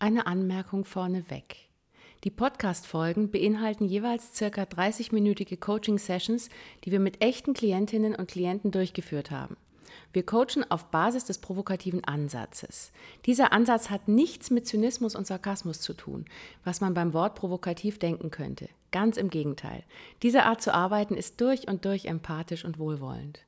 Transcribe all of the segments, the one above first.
Eine Anmerkung vorneweg. Die Podcast-Folgen beinhalten jeweils circa 30-minütige Coaching-Sessions, die wir mit echten Klientinnen und Klienten durchgeführt haben. Wir coachen auf Basis des provokativen Ansatzes. Dieser Ansatz hat nichts mit Zynismus und Sarkasmus zu tun, was man beim Wort provokativ denken könnte. Ganz im Gegenteil. Diese Art zu arbeiten ist durch und durch empathisch und wohlwollend.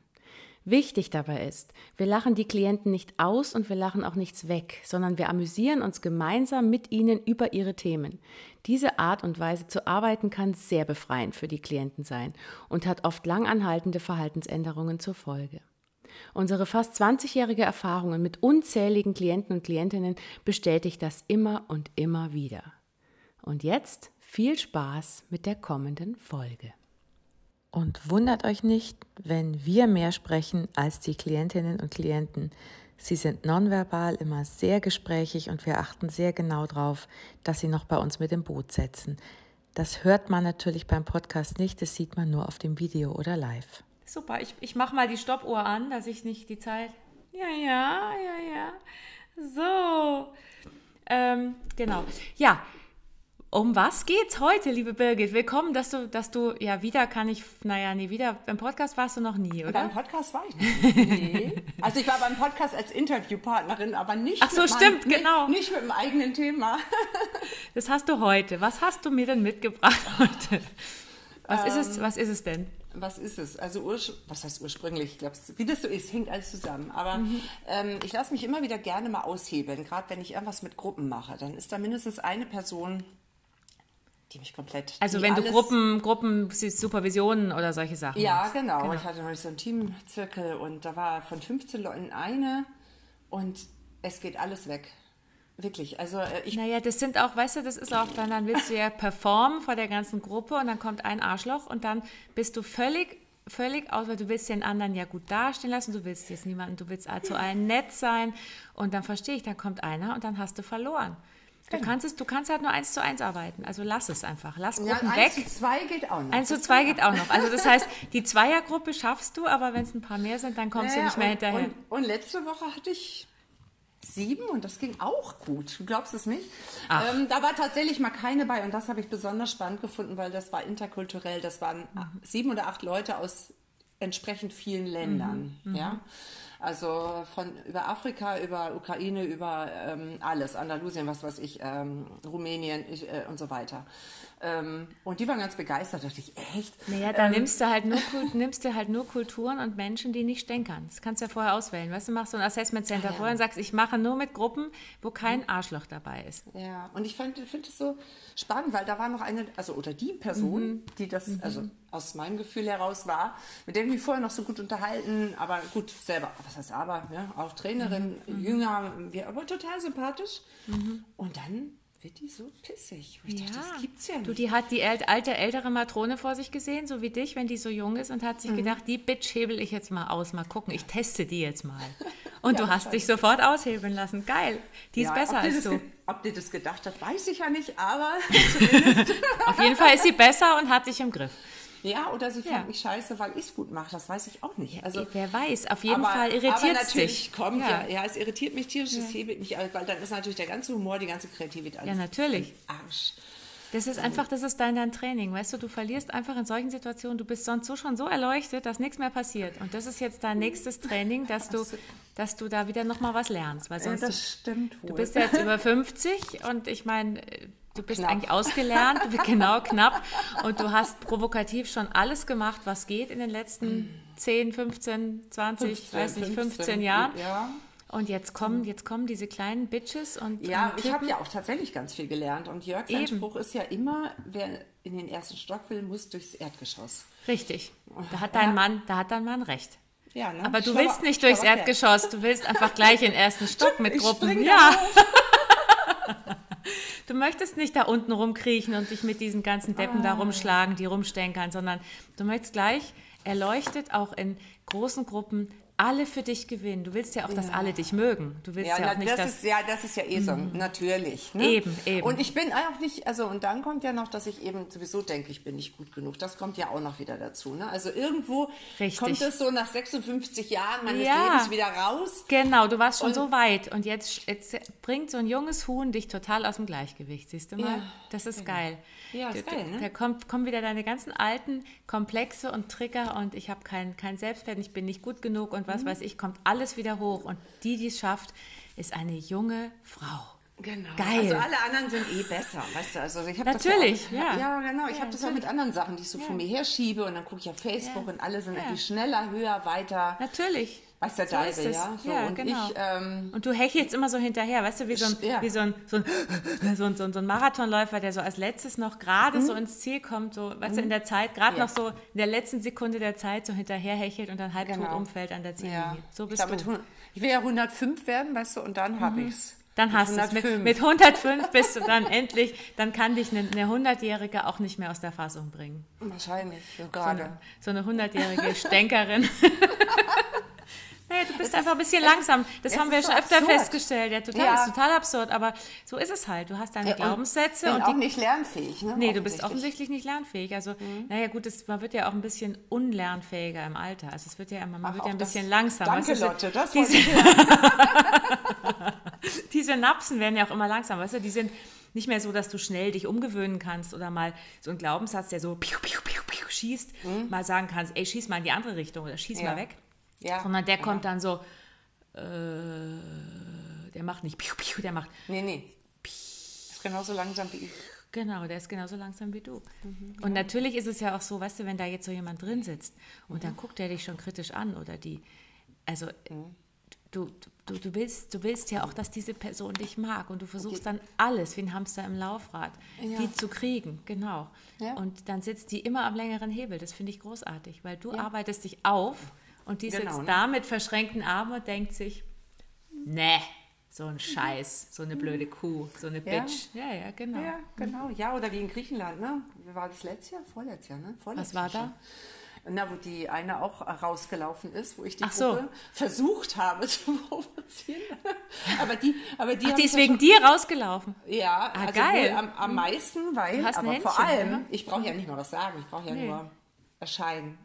Wichtig dabei ist, wir lachen die Klienten nicht aus und wir lachen auch nichts weg, sondern wir amüsieren uns gemeinsam mit ihnen über ihre Themen. Diese Art und Weise zu arbeiten kann sehr befreiend für die Klienten sein und hat oft langanhaltende Verhaltensänderungen zur Folge. Unsere fast 20-jährige Erfahrungen mit unzähligen Klienten und Klientinnen bestätigt das immer und immer wieder. Und jetzt viel Spaß mit der kommenden Folge. Und wundert euch nicht, wenn wir mehr sprechen als die Klientinnen und Klienten. Sie sind nonverbal immer sehr gesprächig und wir achten sehr genau darauf, dass sie noch bei uns mit dem Boot setzen. Das hört man natürlich beim Podcast nicht, das sieht man nur auf dem Video oder live. Super, ich, ich mache mal die Stoppuhr an, dass ich nicht die Zeit. Ja, ja, ja, ja. So. Ähm, genau. Ja, um was geht's heute, liebe Birgit? Willkommen, dass du, dass du, ja, wieder kann ich, naja, nee, wieder, beim Podcast warst du noch nie, oder? Beim Podcast war ich nicht. Nee. Also ich war beim Podcast als Interviewpartnerin, aber nicht. Ach so, stimmt, meinem, genau. Nicht, nicht mit dem eigenen Thema. Das hast du heute. Was hast du mir denn mitgebracht heute? Was ähm, ist es, ähm, was ist es denn? Was ist es? Also, was heißt ursprünglich? Ich glaube, wie das so ist, hängt alles zusammen. Aber mhm. ähm, ich lasse mich immer wieder gerne mal aushebeln. Gerade wenn ich irgendwas mit Gruppen mache, dann ist da mindestens eine Person, die mich komplett. Also wenn du Gruppen, Gruppen, Supervisionen oder solche Sachen. Ja, hast. Genau. genau. Ich hatte noch so einen Teamzirkel und da war von 15 Leuten eine und es geht alles weg. Wirklich. Also äh, ich. Naja, das sind auch, weißt du, das ist auch dann, dann willst du ja performen vor der ganzen Gruppe und dann kommt ein Arschloch und dann bist du völlig völlig aus, weil du willst den anderen ja gut dastehen lassen, du willst jetzt niemanden, du willst zu allen nett sein und dann verstehe ich, dann kommt einer und dann hast du verloren. Du genau. kannst, es, du kannst halt nur eins zu eins arbeiten. Also lass es einfach. Lass Gruppen ja, weg. Eins zu zwei geht auch noch. Eins zu zwei geht auch noch. Also das heißt, die Zweiergruppe schaffst du, aber wenn es ein paar mehr sind, dann kommst naja, du nicht mehr und, hinterher. Und, und, letzte Woche hatte ich sieben und das ging auch gut. Du glaubst es nicht. Ähm, da war tatsächlich mal keine bei und das habe ich besonders spannend gefunden, weil das war interkulturell. Das waren mhm. sieben oder acht Leute aus entsprechend vielen Ländern. Mhm. Ja. Also von über Afrika, über Ukraine, über ähm, alles, Andalusien, was weiß ich, ähm, Rumänien ich, äh, und so weiter. Ähm, und die waren ganz begeistert. Da dachte ich, echt? Naja, da ähm, nimmst du halt nur nimmst du halt nur Kulturen und Menschen, die nicht stänkern. Das kannst du ja vorher auswählen. Weißt du, machst so ein Assessment Center ja. vorher und sagst, ich mache nur mit Gruppen, wo kein Arschloch dabei ist. Ja, und ich finde es so spannend, weil da war noch eine, also oder die Person, mhm. die das, mhm. also aus meinem Gefühl heraus war, mit der ich mich vorher noch so gut unterhalten, aber gut, selber, was heißt aber, ja, auch Trainerin, mhm. jünger, aber total sympathisch. Mhm. Und dann wird die so pissig. Ich ja. dachte, das gibt's ja nicht. Du, die hat die alte, ältere Matrone vor sich gesehen, so wie dich, wenn die so jung ist und hat sich mhm. gedacht, die Bitch hebel ich jetzt mal aus, mal gucken, ich teste die jetzt mal. Und ja, du hast dich sofort aushebeln lassen. Geil. Die ist ja, besser als du. Ob die das gedacht hat, weiß ich ja nicht, aber Auf jeden Fall ist sie besser und hat dich im Griff. Ja, oder sie fand mich scheiße, weil ich es gut mache. Das weiß ich auch nicht. Also, wer weiß, auf jeden aber, Fall irritiert es dich. Kommt, ja. ja. es irritiert mich tierisch, es hebelt mich, weil dann ist natürlich der ganze Humor, die ganze Kreativität alles. Ja, natürlich. Arsch. Das ist einfach, das ist dein, dein Training, weißt du, du verlierst einfach in solchen Situationen, du bist sonst so schon so erleuchtet, dass nichts mehr passiert. Und das ist jetzt dein nächstes Training, dass du, dass du da wieder nochmal was lernst. Weil sonst ja, das stimmt wohl. Du bist jetzt über 50 und ich meine, du bist knapp. eigentlich ausgelernt, genau knapp. Und du hast provokativ schon alles gemacht, was geht in den letzten 10, 15, 20, 15, weiß nicht, 15, 15 Jahren. Ja. Und jetzt kommen, jetzt kommen diese kleinen Bitches und. Ja, und ich habe ja auch tatsächlich ganz viel gelernt. Und Jörg, sein Spruch ist ja immer, wer in den ersten Stock will, muss durchs Erdgeschoss. Richtig. Da hat dein ja. Mann, da hat dein Mann recht. Ja, ne? Aber du willst nicht durchs Erdgeschoss, du willst einfach gleich in den ersten Stock mit Gruppen. Ja. Du möchtest nicht da unten rumkriechen und dich mit diesen ganzen Deppen ah. da rumschlagen, die rumstänkern, sondern du möchtest gleich erleuchtet auch in großen Gruppen alle für dich gewinnen. Du willst ja auch, dass alle dich mögen. Du willst ja, ja auch na, nicht, das dass... ist, ja, das ist ja eh so, Mhm. natürlich. Ne? Eben, eben. Und ich bin auch nicht, also und dann kommt ja noch, dass ich eben sowieso denke, ich bin nicht gut genug. Das kommt ja auch noch wieder dazu. Ne? Also irgendwo Richtig. kommt es so nach 56 Jahren meines Ja. Lebens wieder raus. Genau, du warst schon Und- so weit und jetzt, jetzt bringt so ein junges Huhn dich total aus dem Gleichgewicht, siehst du mal? Ja, das ist geil. Ja, ist Da- geil, ne? Da kommt, kommen wieder deine ganzen alten Komplexe und Trigger und ich habe kein, kein Selbstwert, ich bin nicht gut genug und Mhm. was weiß ich, kommt alles wieder hoch und die, die es schafft, ist eine junge Frau. Genau. Geil. Also alle anderen sind eh besser, weißt du? Also ich habe Natürlich, das ja, auch, ja. ja. genau. Ich Ja, habe das auch mit anderen Sachen, die ich so vor mir herschiebe und dann gucke ich auf Facebook Ja. und alle sind Ja. irgendwie schneller, höher, weiter. Natürlich. Weiß der So es. ja. So, Ja, und genau. ich, ähm, Und du hechelst immer so hinterher, weißt du, wie so ein, Ja. wie so ein, so ein, so ein, so ein, so ein Marathonläufer, der so als letztes noch gerade Mhm. so ins Ziel kommt, so, weißt du, in der Zeit, gerade noch so in der letzten Sekunde der Zeit so hinterher hechelt und dann halbtot Genau. umfällt an der Ziellinie. ja. So ich, bist glaub, du. mit, ich will ja 105 werden, weißt du, und dann habe ich's. Dann hast du es. Mit, mit 105 bist du dann endlich, dann kann dich eine, eine 100-Jährige auch nicht mehr aus der Fassung bringen. Wahrscheinlich, so So gerade. eine, so eine 100-jährige Stänkerin. Naja, du bist einfach ein bisschen langsam. Das haben wir ist schon so öfter absurd. festgestellt. Ja, total, Ja. ist total absurd. Aber so ist es halt. Du hast deine Ja, und Glaubenssätze bin und, auch die nicht lernfähig, ne? Nee, du bist offensichtlich nicht lernfähig. Also, naja, gut, das, man wird ja auch ein bisschen unlernfähiger im Alter. Also, es wird ja immer, man Ach, wird ja ein das- bisschen langsam. Danke, Weißt du, Lotte, das die, wollte ich die Synapsen werden ja auch immer langsam. Weißt du, die sind nicht mehr so, dass du schnell dich umgewöhnen kannst oder mal so einen Glaubenssatz, der so piu, piu, piu, piu, schießt, mal sagen kannst, ey, schieß mal in die andere Richtung oder schieß Mhm. Ja. mal weg. Ja. Sondern der kommt dann so, äh, der macht nicht piu, piu, der macht Nee, nee. Ist genauso langsam wie ich. Genau, der ist genauso langsam wie du. Mhm, und natürlich ist es ja auch so, weißt du, wenn da jetzt so jemand drin sitzt und Mhm. dann guckt er dich schon kritisch an oder die, also Mhm. du, du, du, willst, du willst ja auch, dass diese Person dich mag und du versuchst dann alles, wie ein Hamster im Laufrad, Ja. die zu kriegen, genau. Ja. Und dann sitzt die immer am längeren Hebel, das finde ich großartig, weil du arbeitest dich auf und die Genau, sitzt ne? da mit verschränkten Armen und denkt sich, nee, so ein Scheiß, so eine blöde Kuh, so eine Ja. Bitch. Ja, ja, genau. Ja, genau. Ja, oder wie in Griechenland, ne? Wie war das letztes Jahr? Vorletztes Jahr, ne? Vorletztes Was war Jahr schon. Na, wo die eine auch rausgelaufen ist, wo ich die Ach so. Gruppe versucht habe zu provozieren. aber die, aber die Ach, die ist wegen dir rausgelaufen. Ja, Ah, also geil. am, am meisten, weil, aber vor Händchen, allem, oder? ich brauche ja nicht mal was sagen, ich brauche ja nur erscheinen.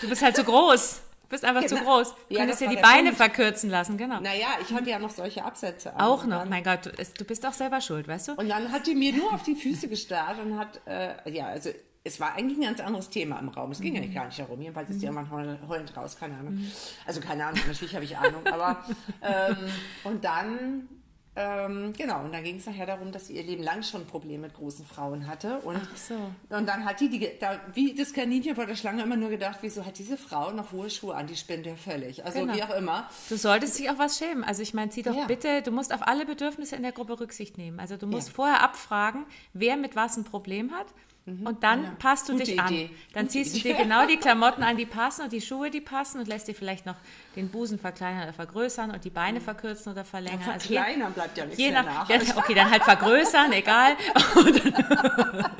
Du bist halt zu groß. Du bist einfach zu Genau. groß. Du Ja, könntest dir die Beine Punkt. verkürzen lassen, genau. Naja, ich hatte ja noch solche Absätze. Auch noch. Mein Gott, du, es- du bist auch selber schuld, weißt du? Und dann hat die mir nur auf die Füße gestarrt und hat, äh, ja, also es war eigentlich ein ganz anderes Thema im Raum. Es ging Mhm. eigentlich gar nicht darum. Jedenfalls ist die irgendwann heul- heulend raus, keine Ahnung. Also keine Ahnung, natürlich habe ich Ahnung. Aber ähm, und dann, ähm, genau, und dann ging es nachher darum, dass sie ihr Leben lang schon ein Problem mit großen Frauen hatte. Und, Ach so. und dann hat die, die da, wie das Kaninchen vor der Schlange, immer nur gedacht, wieso hat diese Frau noch hohe Schuhe an? Die spinnt ja völlig. Also Genau. wie auch immer. Du solltest dich auch was schämen. Also ich meine, zieh doch Ja. bitte, du musst auf alle Bedürfnisse in der Gruppe Rücksicht nehmen. Also du musst Ja. vorher abfragen, wer mit was ein Problem hat. Und dann passt du Mhm. Gute dich an. Idee. Dann Gute ziehst du Idee. dir genau die Klamotten an, die passen und die Schuhe, die passen und lässt dir vielleicht noch den Busen verkleinern oder vergrößern und die Beine verkürzen oder verlängern. Also je- Verkleinern bleibt ja nichts Je nach, nach. ja, okay, dann halt vergrößern, egal. Und dann,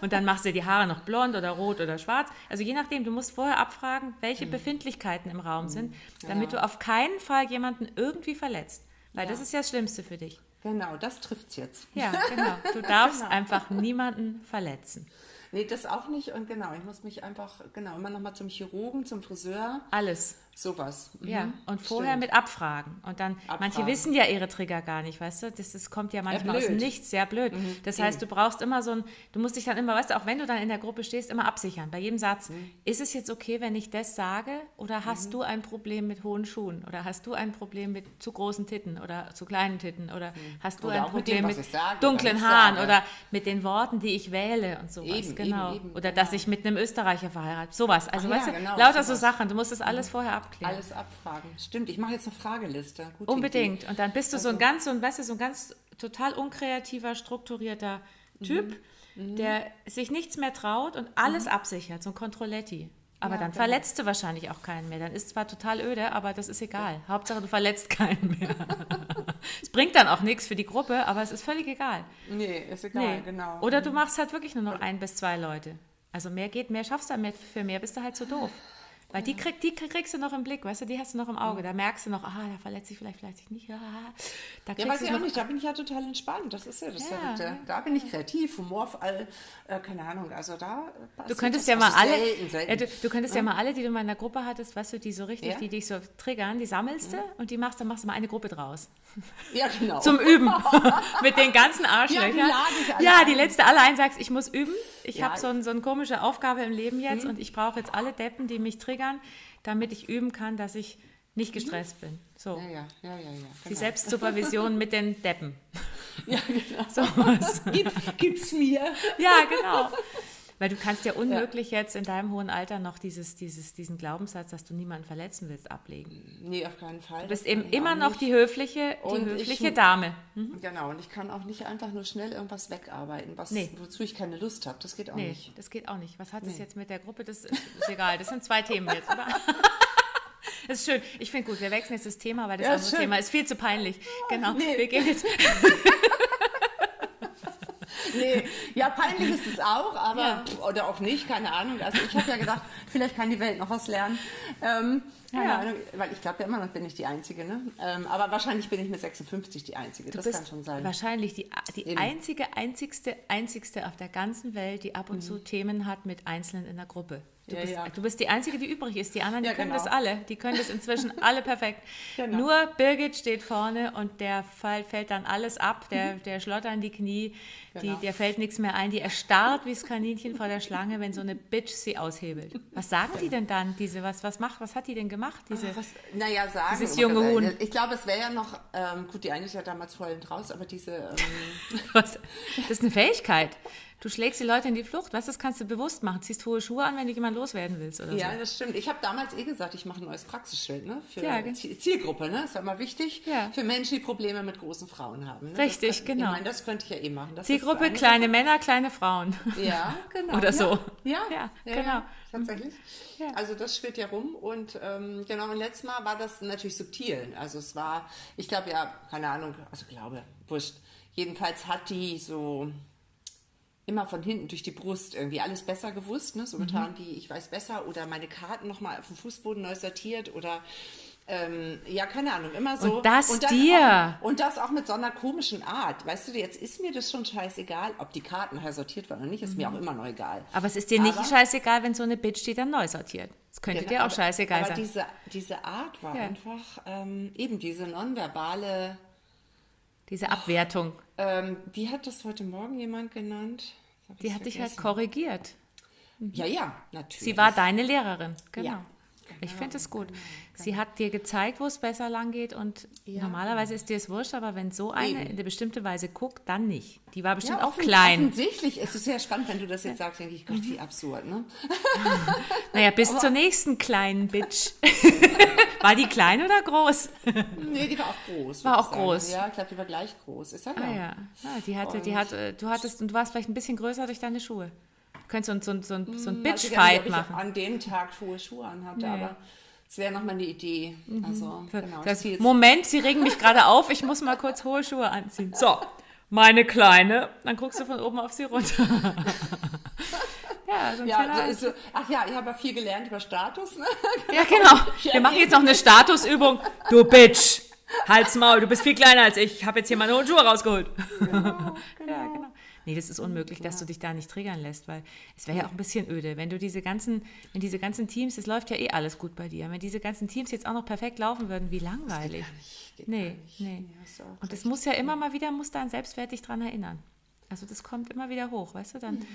und dann machst du die Haare noch blond oder rot oder schwarz. Also je nachdem, du musst vorher abfragen, welche Befindlichkeiten im Raum sind, damit Ja. du auf keinen Fall jemanden irgendwie verletzt. Weil Ja. das ist ja das Schlimmste für dich. Genau, das trifft's jetzt. Ja, genau. Du darfst Genau. einfach niemanden verletzen. Nee, das auch nicht. Und genau, ich muss mich einfach, genau, immer noch mal zum Chirurgen, zum Friseur, Alles. Sowas. Mhm. Ja, und vorher Stimmt. mit abfragen. Und dann, manche Abfragen. wissen ja ihre Trigger gar nicht, weißt du? Das, das kommt ja manchmal aus dem. Nichts, sehr blöd. Das heißt, du brauchst immer so ein, du musst dich dann immer, weißt du, auch wenn du dann in der Gruppe stehst, immer absichern. Bei jedem Satz, ist es jetzt okay, wenn ich das sage? Oder hast du ein Problem mit hohen Schuhen? Oder hast du ein Problem mit zu großen Titten oder zu kleinen Titten? Oder hast du Oder ein auch mit dem, Problem mit, sage dunklen Haaren sage. oder mit den Worten, die ich wähle und sowas? Eben, genau. eben, eben, oder genau. dass ich mit einem Österreicher verheiratet Sowas. Also, Ach ja, weißt du, genau, lauter so sowas. Sachen. Du musst das alles vorher abklären. Alles abfragen. Stimmt, ich mache jetzt eine Frageliste. Gute Unbedingt. Idee. Und dann bist du so ein ganz, so ein, weißt du, so ein ganz total unkreativer, strukturierter Typ, Mhm. der sich nichts mehr traut und alles absichert, so ein Kontrolletti. Aber Ja, dann genau. verletzt du wahrscheinlich auch keinen mehr. Dann ist zwar total öde, aber das ist egal. Hauptsache, du verletzt keinen mehr. Es bringt dann auch nichts für die Gruppe, aber es ist völlig egal. Nee, ist egal, Nee. genau. Oder du machst halt wirklich nur noch ein bis zwei Leute. Also mehr geht, mehr schaffst du, mehr, für mehr bist du halt zu doof. Weil die, krieg, die kriegst du noch im Blick, weißt du, die hast du noch im Auge. Da merkst du noch, ah, da verletzt sich vielleicht, vielleicht sich nicht. Ah, da ja, weiß ich auch nicht, da bin ich ja total entspannt. Das ist ja das ja. Verrückte. Da bin ich kreativ, humorvoll, äh, keine Ahnung. Also da Du könntest ja mal also alle, selten, selten. Ja, du, du, könntest ja. ja. mal alle, die du mal in der Gruppe hattest, weißt du, die so richtig, die dich so triggern, die sammelst du und die machst, dann machst du mal eine Gruppe draus. Ja, genau. Zum Üben. Mit den ganzen Arschlöchern. Ja, die, ja, die letzte alle ein sagst, ich muss üben. Ich habe so, ein, so eine komische Aufgabe im Leben jetzt mhm. und ich brauche jetzt alle Deppen, die mich triggern, damit ich üben kann, dass ich nicht gestresst bin. So. Ja, ja, ja, ja, ja genau. Die Selbstsupervision mit den Deppen. Ja, genau. So was. Gib, gib's mir. Ja, genau. Weil du kannst ja unmöglich ja. jetzt in deinem hohen Alter noch dieses, dieses, diesen Glaubenssatz, dass du niemanden verletzen willst, ablegen. Nee, auf keinen Fall. Du bist eben immer noch die höfliche, die höfliche ich, Dame. Mhm. Genau, und ich kann auch nicht einfach nur schnell irgendwas wegarbeiten, was, nee. wozu ich keine Lust habe. Das geht auch nee, nicht. das geht auch nicht. Was hat nee. das jetzt mit der Gruppe? Das ist, ist egal. Das sind zwei Themen jetzt, oder? Das ist schön. Ich finde gut, wir wechseln jetzt das Thema, weil das ja, andere schön. Thema ist viel zu peinlich. Genau. Nee. Wir gehen jetzt. nee, ja, peinlich ist es auch, aber ja. oder auch nicht, keine Ahnung. Also ich habe ja gedacht, vielleicht kann die Welt noch was lernen. Ähm, keine ja. Ahnung, weil ich glaube ja immer noch bin ich die Einzige, ne? Ähm, aber wahrscheinlich bin ich mit 56 die Einzige. Du das kann schon sein. Wahrscheinlich die, die einzige, einzigste, einzigste auf der ganzen Welt, die ab und mhm. zu Themen hat mit Einzelnen in der Gruppe. Du, ja, bist, ja. du bist die Einzige, die übrig ist. Die anderen, die können genau. das alle. Die können das inzwischen alle perfekt. Genau. Nur Birgit steht vorne und der Fall fällt dann alles ab. Der, mhm. der schlottert die Knie, genau. die, der fällt nichts mehr ein. Die erstarrt wie das Kaninchen vor der Schlange, wenn so eine Bitch sie aushebelt. Was sagen die denn dann, diese, was, was macht, was hat die denn gemacht, diese, was, naja, sagen, dieses junge Huhn? Ich glaube, es wäre ja noch, ähm, gut, die eine ist ja damals vorhin raus, aber diese... Ähm, was? Das ist eine Fähigkeit. Du schlägst die Leute in die Flucht, weißt du, das kannst du bewusst machen. Ziehst hohe Schuhe an, wenn du jemanden loswerden willst oder Ja, so. das stimmt. Ich habe damals eh gesagt, ich mache ein neues Praxisschild ne? für ja, Zielgruppe. Ne? Das war mal wichtig ja. für Menschen, die Probleme mit großen Frauen haben. Ne? Richtig, kann, genau. Ich meine, das könnte ich ja eh machen. Das Zielgruppe kleine Männer, kleine Frauen. Ja, genau. oder so. Ja, ja, ja genau. Tatsächlich. Also das schwirrt ja rum und ähm, genau, und letztes Mal war das natürlich subtil. Also es war, ich glaube ja, keine Ahnung, also glaube, wurscht. Jedenfalls hat die so immer von hinten durch die Brust irgendwie alles besser gewusst, ne? so mhm. getan wie ich weiß besser oder meine Karten nochmal auf dem Fußboden neu sortiert oder ähm, ja, keine Ahnung, immer so. Und das und dir. Auch, und das auch mit so einer komischen Art. Weißt du, jetzt ist mir das schon scheißegal, ob die Karten neu sortiert waren oder nicht, ist mhm. mir auch immer neu egal. Aber es ist dir aber, nicht scheißegal, wenn so eine Bitch die dann neu sortiert. Das könnte genau, dir auch aber, scheißegal aber sein. Aber diese, diese Art war ja. einfach ähm, eben diese nonverbale. Diese Abwertung. Ähm, wie hat das heute Morgen jemand genannt? Die hat dich halt korrigiert. Ja, ja, natürlich. Sie war deine Lehrerin, genau. Ja. Ich genau, finde es gut. Genau, genau. Sie hat dir gezeigt, wo es besser lang geht und ja. normalerweise ist dir es wurscht, aber wenn so eine Eben. in eine bestimmte Weise guckt, dann nicht. Die war bestimmt ja, auch klein. Offensichtlich, es ist sehr spannend, wenn du das jetzt sagst, denke ich, Gott, wie absurd, ne? naja, bis aber zur nächsten kleinen Bitch. war die klein oder groß? nee, die war auch groß. War auch sagen. groß. Ja, ich glaube, die war gleich groß. Ist ja, ah, ja. Ah, die hatte, und die hatte, du hattest, und du warst vielleicht ein bisschen größer durch deine Schuhe könntest so, so, so, so ein hm, Bitch-Fight machen. an dem Tag hohe Schuhe anhatte, nee. aber es wäre nochmal eine Idee. Mhm. Also, genau, das, Moment, Sie regen mich gerade auf, ich muss mal kurz hohe Schuhe anziehen. So, meine Kleine. Dann guckst du von oben auf sie runter. ja, so ja also, ach ja, ich habe ja viel gelernt über Status. Ne? Ja, genau. Wir machen jetzt noch eine Statusübung. Du Bitch. Halt's Maul, du bist viel kleiner als ich. Ich habe jetzt hier meine hohen Schuhe rausgeholt. Genau, genau. Ja, genau. Nee, das ist unmöglich, dass du dich da nicht triggern lässt, weil es wäre ja auch ein bisschen öde, wenn du diese ganzen, wenn diese ganzen Teams, es läuft ja eh alles gut bei dir, wenn diese ganzen Teams jetzt auch noch perfekt laufen würden, wie langweilig. Das geht nee, nicht. nee. nee Und es muss ja immer mal wieder, muss dein Selbstwert dich dran erinnern. Also das kommt immer wieder hoch, weißt du, dann mhm.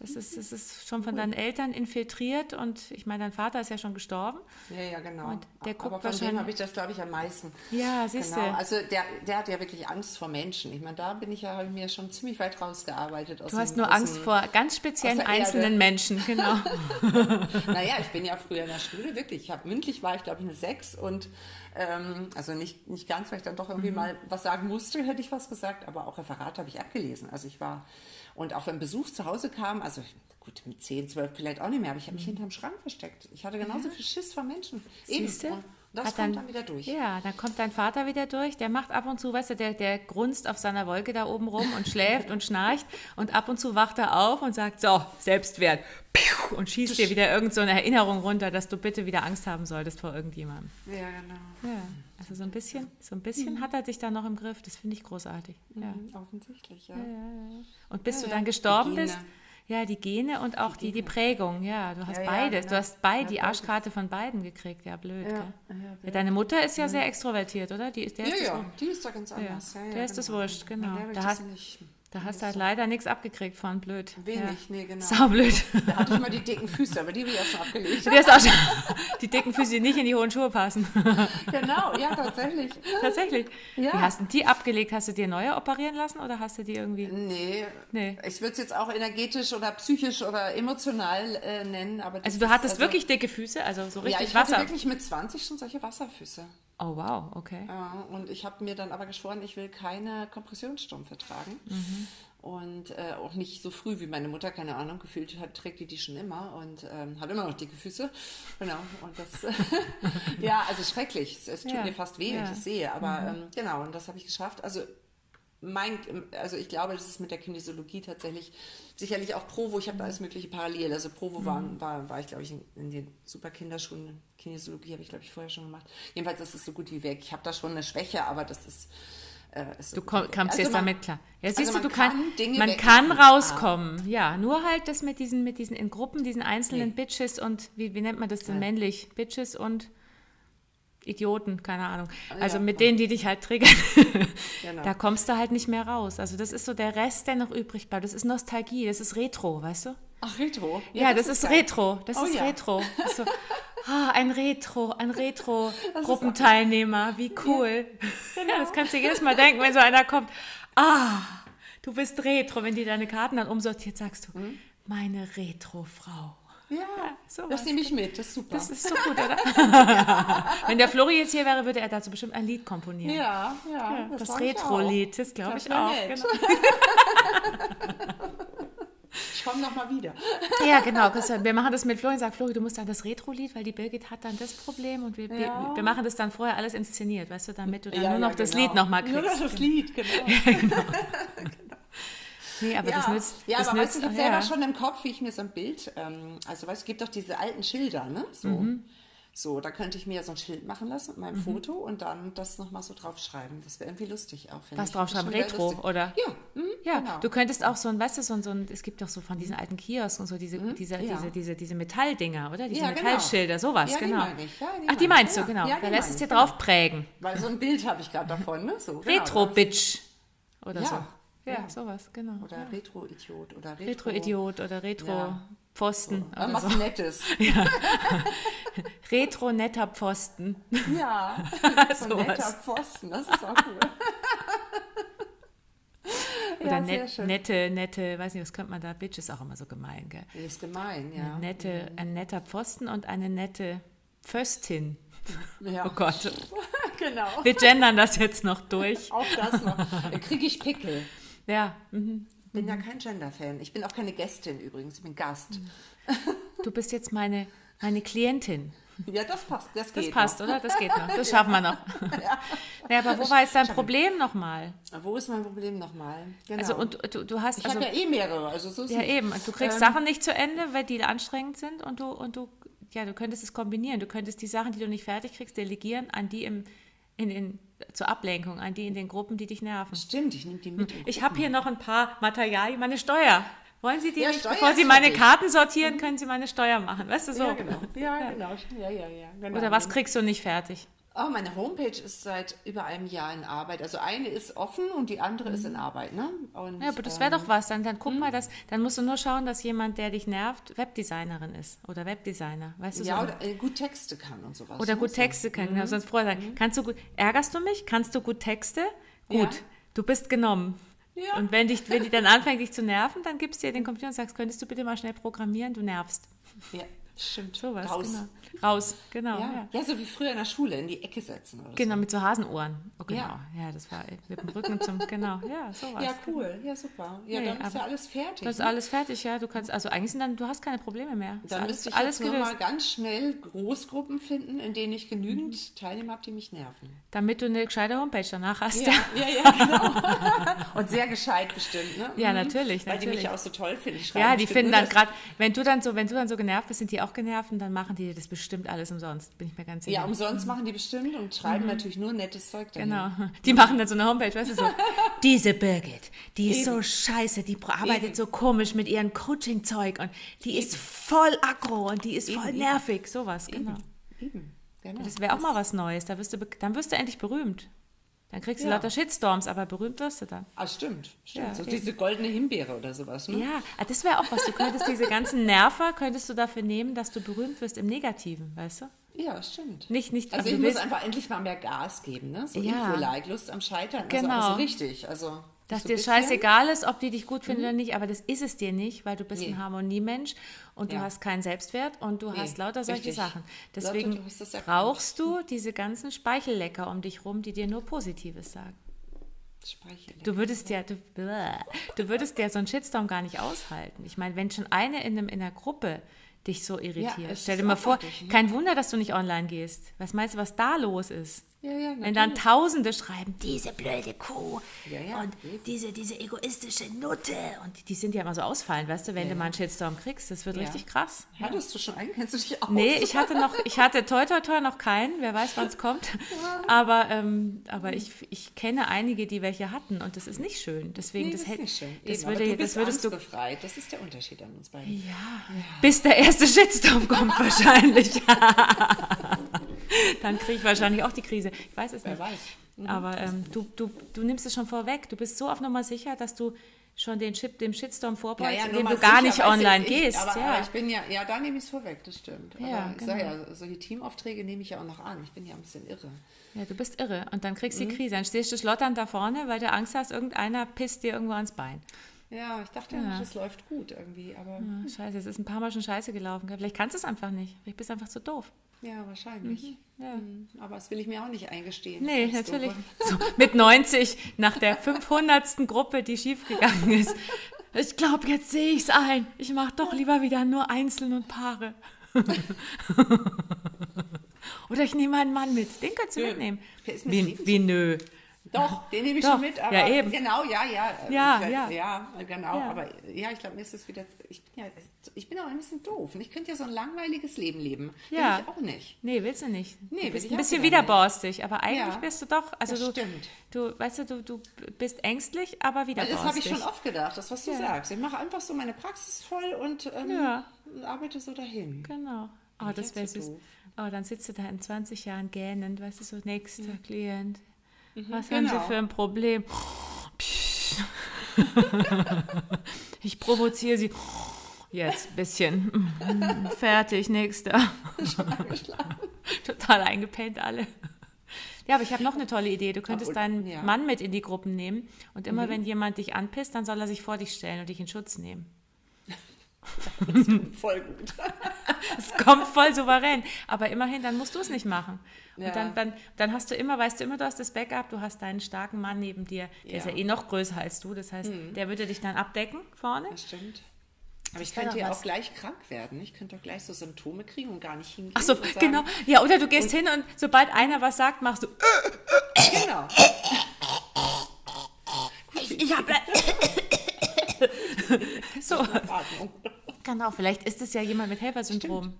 Das ist, das ist schon von deinen Eltern infiltriert und ich meine, dein Vater ist ja schon gestorben. Ja, ja, genau. Und der guckt Aber von dem habe ich das, glaube ich, am meisten. Ja, siehst genau. du. Also der, der hat ja wirklich Angst vor Menschen. Ich meine, da bin ich ja mir schon ziemlich weit rausgearbeitet. du hast nur Angst vor ganz speziellen einzelnen Erde. Menschen, genau. naja, ich bin ja früher in der Schule, wirklich. Ich habe mündlich war ich, glaube ich, eine Sechs und ähm, also nicht, nicht ganz, weil ich dann doch irgendwie mhm. mal was sagen musste, hätte ich was gesagt, aber auch Referat habe ich abgelesen. Also ich war und auch wenn Besuch zu Hause kam, also gut, mit 10, 12 vielleicht auch nicht mehr, aber ich habe mich mhm. hinterm Schrank versteckt. Ich hatte genauso ja. viel Schiss vor Menschen. Siehste? Eben. Das hat kommt dann wieder durch. Ja, dann kommt dein Vater wieder durch. Der macht ab und zu, weißt du, der, der grunzt auf seiner Wolke da oben rum und schläft und schnarcht. Und ab und zu wacht er auf und sagt, so, Selbstwert. Und schießt dir wieder irgend so eine Erinnerung runter, dass du bitte wieder Angst haben solltest vor irgendjemandem. Ja, genau. Ja, also so ein bisschen, so ein bisschen hat er dich da noch im Griff. Das finde ich großartig. Ja. Mhm, Offensichtlich, ja. Und bis Ja, du ja, dann Gene. bist, ja, die Gene und auch die, die, Gene. Prägung, ja, du hast Ja, ja, beides. Du genau. hast beide, Ja, die. Arschkarte von beiden gekriegt, ja, blöd. Ja, gell? ja, Ja, deine Mutter ist ja sehr extrovertiert, oder? Die, ist- der Ja, ist das ja, die ist da ganz anders. Ja, ja, Der ist das genau. wurscht, genau. Ja, Da das hast-. Da hast du halt leider nichts abgekriegt von blöd. Wenig, nee, genau. Ja. Saublöd. Da hatte ich mal die dicken Füße, aber die habe ich ja schon abgelegt. Die, hast auch schon, die dicken Füße, die nicht in die hohen Schuhe passen. genau, ja, tatsächlich. Tatsächlich. Ja. Wie hast du die abgelegt? Hast du dir neue operieren lassen oder hast du die irgendwie. Nee, Nee. ich würde es jetzt auch energetisch oder psychisch oder emotional äh, nennen. Aber Also du hattest also, wirklich dicke Füße, also so Ja, richtig ich hatte Wasser. wirklich mit 20 schon solche Wasserfüße. Oh wow, okay. Ja, und ich habe mir dann aber geschworen, ich will keine Kompressionsstrümpfe tragen. Mhm. Und äh, auch nicht so früh wie meine Mutter, keine Ahnung, gefühlt hat, trägt die die schon immer und ähm, hat immer noch dicke Füße. Genau. Und das, ja, also schrecklich. Es, es tut Ja, mir fast weh, wenn ja. Mhm. ich das sehe. Aber ähm, genau, und das habe ich geschafft. Also mein, also ich glaube, das ist mit der Kinesiologie tatsächlich sicherlich auch Provo. Ich habe da alles mögliche parallel. Also Provo war, Mhm. war, war ich, glaube ich, in, in den super Kinderschulen. Kinesiologie habe ich, glaube ich, vorher schon gemacht. Jedenfalls ist es so gut wie weg. Ich habe da schon eine Schwäche, aber das ist. Äh, ist so Du komm, kommst Also jetzt man- damit klar. Ja, also siehst man du, du kann kann, Dinge man kann rauskommen. Ja, nur halt das mit diesen, mit diesen in Gruppen, diesen einzelnen Nee. Bitches und wie, wie nennt man das denn männlich? Bitches und Idioten, keine Ahnung. Also Ja. mit denen, die dich halt triggern. Genau. Da kommst du halt nicht mehr raus. Also das ist so der Rest, der noch übrig bleibt. Das ist Nostalgie, das ist Retro, weißt du? Ach, Retro. Ja, das, ist geil. Retro. Das Oh ist ja. Retro. Das ist so, ah, ein Retro, ein Retro-Gruppenteilnehmer. Wie cool. Ja, das kannst du jedes Mal denken, wenn so einer kommt. Ah, du bist Retro. Wenn die deine Karten dann umsortiert, sagst du, meine Retro-Frau. Ja, sowas. das nehme ich mit. Das ist super. Das ist so gut, oder? wenn der Flori jetzt hier wäre, würde er dazu bestimmt ein Lied komponieren. ja, ja, Ja, das Retro-Lied, das glaube ich auch. Genau. Ich komme nochmal wieder. Ja, genau. Christian, Wir machen das mit Flori. Sag, Flori, du musst dann das Retro-Lied, weil die Birgit hat dann das Problem und wir, Ja. wir machen das dann vorher alles inszeniert, weißt du, damit du dann Ja, nur noch ja, das genau. Lied nochmal Nur kriegst. noch das Lied, genau. Nee, aber ja, das nützt. ja das aber weißt du, ich nützt- habe selber ja. schon im Kopf, wie ich mir so ein Bild, ähm, also weißt du, es gibt doch diese alten Schilder, ne? So, Mhm. so da könnte ich mir so ein Schild machen lassen mit meinem Foto und dann das nochmal so draufschreiben. Das wäre irgendwie lustig auch, finde Was ich. draufschreiben? Ist schon Retro, oder? Ja, mhm, Ja, genau. du könntest auch so ein, weißt du, so ein, so ein es gibt doch so von diesen alten Kiosken und so diese, diese, ja. diese, diese, diese Metalldinger, oder? Diese Ja, genau. Metallschilder, sowas, Ja, die genau. meine ich. Ja, die Ach, die meinst du, genau. ja, die da lässt es dir genau. drauf prägen. Weil so ein Bild habe ich gerade davon, ne? So, genau, Retro-Bitch. Oder Ja, so. Ja, sowas, genau. Oder Retro-Idiot oder Retro... Retro-Idiot oder Retro-Pfosten. Oder was so. Nettes. Retro-netter Pfosten. Ja, so netter Pfosten, das ist auch cool. Oder ja, net, nette, nette, weiß nicht, was könnte man da? Bitch ist auch immer so gemein, gell? Ist gemein, ja. Nette, ein netter Pfosten und eine nette Pföstin. ja. Oh Gott. genau. Wir gendern das jetzt noch durch. Auch das noch. Dann kriege ich Pickel. Ja, mhm. bin ja kein Gender-Fan. Ich bin auch keine Gästin übrigens, ich bin Gast. du bist jetzt meine, meine Klientin. Ja, das passt. Das, Das geht passt, oder? Das geht noch. Das schaffen wir noch. Ja, aber wo war jetzt dein Problem nochmal? Noch. Wo ist mein Problem nochmal? Genau. Also, und du, du hast, ich also, habe ja eh mehrere. Also so ja eben, und du kriegst Ähm, Sachen nicht zu Ende, weil die anstrengend sind und du, und du, ja, du könntest es kombinieren. Du könntest die Sachen, die du nicht fertig kriegst, delegieren an die im, in den, zur Ablenkung, an die in den Gruppen, die dich nerven. Stimmt, ich nehme die mit. in Ich habe hier noch ein paar Materialien, meine Steuer. Wollen Sie die Ja, nicht, Steuer bevor Sie meine. Karten sortieren, können Sie meine Steuer machen, weißt du so? Ja, genau. Ja, genau. Ja, ja, ja. Genau. Oder was kriegst du nicht fertig? Oh, meine Homepage ist seit über einem Jahr in Arbeit. Also eine ist offen und die andere ist in Arbeit, ne? Und, Ja, aber das ähm, wäre doch was. Dann, dann guck mal, dass, dann musst du nur schauen, dass jemand, der dich nervt, Webdesignerin ist oder Webdesigner, weißt du Ja, so? oder äh, gut Texte kann und sowas. Oder ne? gut. Texte können. Mhm. Sonst vorher sagen, kannst du gut, ärgerst du mich? Kannst du gut Texte? Gut, Ja. du bist genommen. Ja. Und wenn, dich, wenn die dann anfängt, dich zu nerven, dann gibst du dir den Computer und sagst, könntest du bitte mal schnell programmieren? Du nervst. Ja, stimmt. Sowas, Raus. genau. Raus, genau. Ja. Ja. ja, so wie früher in der Schule, in die Ecke setzen Genau, mit so Hasenohren. Oh genau. Ja. Ja. das war mit dem Rücken zum, genau, ja, sowas. Ja, cool. Ja, super. Ja, Nee, dann ist ja alles fertig. Das ist ne? alles fertig, ja. Du kannst, also eigentlich sind dann, du hast keine Probleme mehr. Dann alles, müsste ich alles jetzt mal ganz schnell Großgruppen finden, in denen ich genügend Teilnehmer habe, die mich nerven. Damit du eine gescheite Homepage danach hast. Ja, ja, ja, genau. Und sehr gescheit bestimmt, ne? Ja, Mhm. natürlich, Weil die mich auch so toll finden. Ja, die finden dann gerade, wenn du dann so, wenn du dann so genervt bist, sind die auch genervt und dann machen die das bestimmt alles umsonst, bin ich mir ganz sicher. Ja, umsonst machen die bestimmt und schreiben natürlich nur nettes Zeug dahin. Genau. Die machen dann so eine Homepage, weißt du, so, diese Birgit, die ist so scheiße, die arbeitet Eben. so komisch mit ihrem Coaching-Zeug und die ist voll aggro und die ist voll Eben, eben. nervig, sowas, genau. Eben, genau. Das wäre auch mal was Neues, da wirst du, dann wirst du endlich berühmt. Dann kriegst du Ja. lauter Shitstorms, aber berühmt wirst du dann. Ah, stimmt. stimmt. Ja, so diese goldene Himbeere oder sowas. Ne? Ja, ah, das wäre auch was. Du könntest diese ganzen Nerver, könntest du dafür nehmen, dass du berühmt wirst im Negativen, weißt du? Ja, stimmt. Nicht, nicht, Also ich muss einfach endlich mal mehr Gas geben, ne? So Ja. Info-like, Lust am Scheitern. Genau. Also, also richtig. Also dass so dir bisschen- Mhm. scheißegal ist, ob die dich gut finden oder nicht, aber das ist es dir nicht, weil du bist Nee. ein Harmoniemensch und du Ja. hast keinen Selbstwert und du Nee, hast lauter solche richtig. Sachen. Deswegen du erkannt. brauchst du diese ganzen Speichellecker um dich rum, die dir nur Positives sagen. Du würdest ja, du, du würdest ja so einen Shitstorm gar nicht aushalten. Ich meine, wenn schon eine in, einem, in einer Gruppe dich so irritiert, es stell dir mal vor, ne? kein Wunder, dass du nicht online gehst. Was meinst du, was da los ist? Ja, ja, Wenn dann. Tausende schreiben, diese blöde Kuh Ja, ja, und diese, diese egoistische Nutte. Und die- sind ja immer so ausfallend, weißt du, wenn du mal einen Shitstorm kriegst. Das wird richtig krass. Hattest du schon einen? Kennst du dich aus? Nee, ich hatte noch, ich hatte toi toi toi noch keinen, wer weiß, wann es kommt. Aber, ähm, aber ich, ich kenne einige, die welche hatten und das ist nicht schön. Deswegen, Nee, das, das ist hätte- nicht schön. das Eben, würde, du das würdest du angstbefreit. Das ist der Unterschied an uns beiden. Ja, bis der erste Shitstorm kommt wahrscheinlich. Dann kriege ich wahrscheinlich auch die Krise. Ich weiß es Wer nicht. weiß. Mhm. Aber ähm, du, du, du nimmst es schon vorweg. Du bist so auf Nummer sicher, dass du schon den Shit, dem Shitstorm vorbeugst, nur indem mal du gar sicher, nicht online ich, gehst. Aber, ja. aber ich bin ja, ja, da nehme ich es vorweg, das stimmt. Ja, aber ich sag genau. ja, solche Teamaufträge nehme ich ja auch noch an. Ich bin ja ein bisschen irre. ja, du bist irre. Und dann kriegst du Mhm. die Krise. Dann stehst du schlotternd da vorne, weil du Angst hast, irgendeiner pisst dir irgendwo ans Bein. Ja, ich dachte ja, das läuft gut irgendwie, aber Ah, Scheiße, es ist ein paar Mal schon scheiße gelaufen. Vielleicht kannst du es einfach nicht. Vielleicht bist du einfach zu doof. Ja, wahrscheinlich. Ja. Mhm. Aber das will ich mir auch nicht eingestehen. Nee, natürlich. So, mit 90 nach der 500. Gruppe, die schiefgegangen ist. Ich glaube, jetzt sehe ich es ein. Ich mache doch lieber wieder nur Einzeln und Paare. Oder ich nehme einen Mann mit. Den kannst du Nö. mitnehmen. Wie, wie nö. Doch, den nehme ich Doch, schon mit, aber ja, eben. genau, ja, ja. Ja, ja. Ja, genau, Ja. aber ja, ich glaube, mir ist es wieder, ich bin ja, ich bin auch ein bisschen doof und ich könnte ja so ein langweiliges Leben leben. Will Ja. ich auch nicht. Nee, willst du nicht. Nee, du will bist ein bisschen wieder widerborstig, aber eigentlich bist du doch, also das du, stimmt. du, weißt du, du, du bist ängstlich, aber Weil das habe widerborstig. ich schon oft gedacht, das, was du sagst. Ich mache einfach so meine Praxis voll und ähm, arbeite so dahin. Genau. Oh, das wäre so süß. doof. Oh, dann sitzt du da in 20 Jahren gähnend, weißt du, so nächster Klient. Was genau. haben Sie für ein Problem? Ich provoziere Sie. Jetzt ein bisschen. Fertig, nächster. Total eingepennt alle. Ja, aber ich habe noch eine tolle Idee. Du könntest und- deinen ja. Mhm. Mann mit in die Gruppen nehmen und immer wenn jemand dich anpisst, dann soll er sich vor dich stellen und dich in Schutz nehmen. Voll gut. Es kommt voll souverän. Aber immerhin, dann musst du es nicht machen. Ja. Und dann, dann, dann hast du immer, weißt du immer, du hast das Backup, du hast deinen starken Mann neben dir, der ist ja Ja. eh noch größer als du. Das heißt, der würde dich dann abdecken vorne. Das stimmt. Aber ich könnte ja auch gleich krank werden. Ich könnte doch gleich so Symptome kriegen und gar nicht hingehen. Ach so, und sagen, genau. Ja, oder du gehst hin und sobald einer was sagt, machst du. Genau. Ich, ich hab. so. Genau, vielleicht ist es ja jemand mit Helfersyndrom